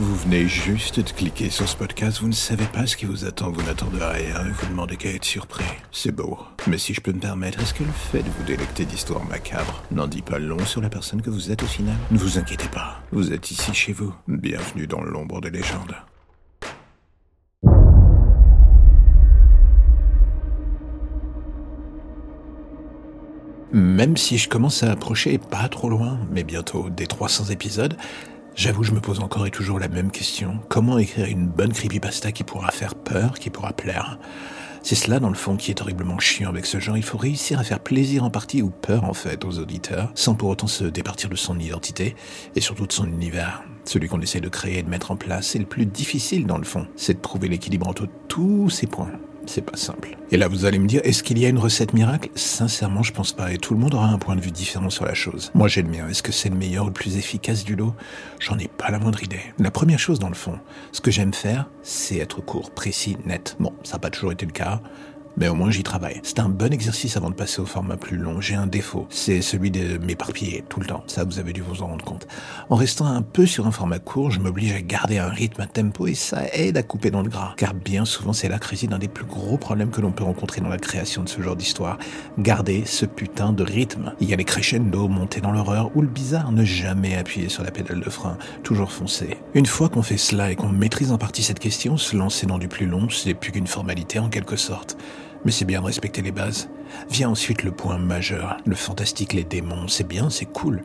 Vous venez juste de cliquer sur ce podcast, vous ne savez pas ce qui vous attend, vous n'attendez rien et vous demandez qu'à être surpris. C'est beau. Mais si je peux me permettre, est-ce que le fait de vous délecter d'histoires macabres n'en dit pas long sur la personne que vous êtes au final? Ne vous inquiétez pas, vous êtes ici chez vous. Bienvenue dans l'ombre des légendes. Même si je commence à approcher pas trop loin, mais bientôt des 300 épisodes, J'avoue, je me pose encore et toujours la même question. Comment écrire une bonne creepypasta qui pourra faire peur, qui pourra plaire? C'est cela, dans le fond, qui est horriblement chiant avec ce genre. Il faut réussir à faire plaisir en partie ou peur, en fait, aux auditeurs, sans pour autant se départir de son identité et surtout de son univers. Celui qu'on essaie de créer et de mettre en place, c'est le plus difficile, dans le fond. C'est de trouver l'équilibre entre tous ces points c'est pas simple. Et là, vous allez me dire, est-ce qu'il y a une recette miracle? Sincèrement, je pense pas. Et tout le monde aura un point de vue différent sur la chose. Moi, j'ai le mien. Est-ce que c'est le meilleur ou le plus efficace du lot? J'en ai pas la moindre idée. La première chose, dans le fond, ce que j'aime faire, c'est être court, précis, net. Bon, ça n'a pas toujours été le cas mais au moins j'y travaille. C'est un bon exercice avant de passer au format plus long. J'ai un défaut, c'est celui de m'éparpiller tout le temps. Ça, vous avez dû vous en rendre compte. En restant un peu sur un format court, je m'oblige à garder un rythme, un tempo, et ça aide à couper dans le gras. Car bien souvent, c'est là que réside un des plus gros problèmes que l'on peut rencontrer dans la création de ce genre d'histoire. Garder ce putain de rythme. Il y a les crescendo, monter dans l'horreur, ou le bizarre, ne jamais appuyer sur la pédale de frein, toujours foncer. Une fois qu'on fait cela et qu'on maîtrise en partie cette question, se lancer dans du plus long, c'est plus qu'une formalité en quelque sorte. Mais c'est bien de respecter les bases. Vient ensuite le point majeur, le fantastique, les démons. C'est bien, c'est cool.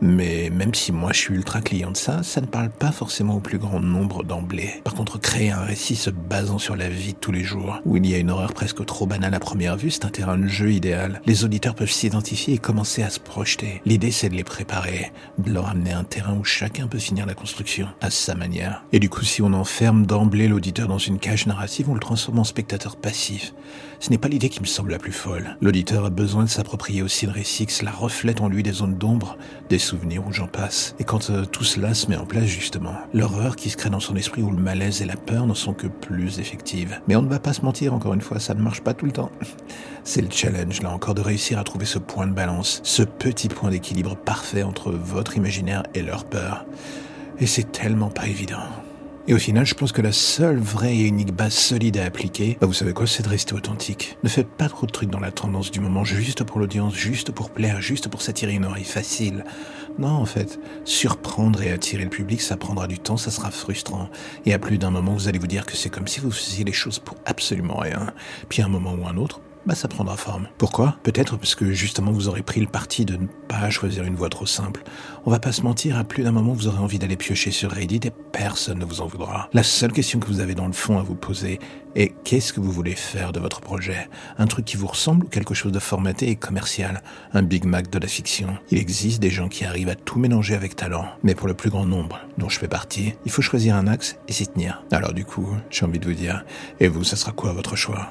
Mais même si moi je suis ultra client de ça, ça ne parle pas forcément au plus grand nombre d'emblée. Par contre, créer un récit se basant sur la vie de tous les jours, où il y a une horreur presque trop banale à première vue, c'est un terrain de jeu idéal. Les auditeurs peuvent s'identifier et commencer à se projeter. L'idée c'est de les préparer, de leur amener un terrain où chacun peut finir la construction à sa manière. Et du coup, si on enferme d'emblée l'auditeur dans une cage narrative, on le transforme en spectateur passif. Ce n'est pas l'idée qui me semble la plus folle. L'auditeur a besoin de s'approprier aussi le récit, que cela reflète en lui des zones d'ombre, des souvenirs où j'en passe. Et quand euh, tout cela se met en place justement, l'horreur qui se crée dans son esprit où le malaise et la peur ne sont que plus effectives. Mais on ne va pas se mentir, encore une fois, ça ne marche pas tout le temps. C'est le challenge, là encore, de réussir à trouver ce point de balance, ce petit point d'équilibre parfait entre votre imaginaire et leur peur. Et c'est tellement pas évident. Et au final, je pense que la seule vraie et unique base solide à appliquer, bah vous savez quoi, c'est de rester authentique. Ne faites pas trop de trucs dans la tendance du moment, juste pour l'audience, juste pour plaire, juste pour s'attirer une oreille facile. Non, en fait, surprendre et attirer le public, ça prendra du temps, ça sera frustrant. Et à plus d'un moment, vous allez vous dire que c'est comme si vous faisiez les choses pour absolument rien. Puis à un moment ou un autre, bah ça prendra forme. Pourquoi? Peut-être parce que justement vous aurez pris le parti de ne pas choisir une voie trop simple. On va pas se mentir, à plus d'un moment vous aurez envie d'aller piocher sur Reddit et personne ne vous en voudra. La seule question que vous avez dans le fond à vous poser est qu'est-ce que vous voulez faire de votre projet? Un truc qui vous ressemble ou quelque chose de formaté et commercial? Un Big Mac de la fiction? Il existe des gens qui arrivent à tout mélanger avec talent, mais pour le plus grand nombre, dont je fais partie, il faut choisir un axe et s'y tenir. Alors du coup, j'ai envie de vous dire, et vous, ça sera quoi votre choix?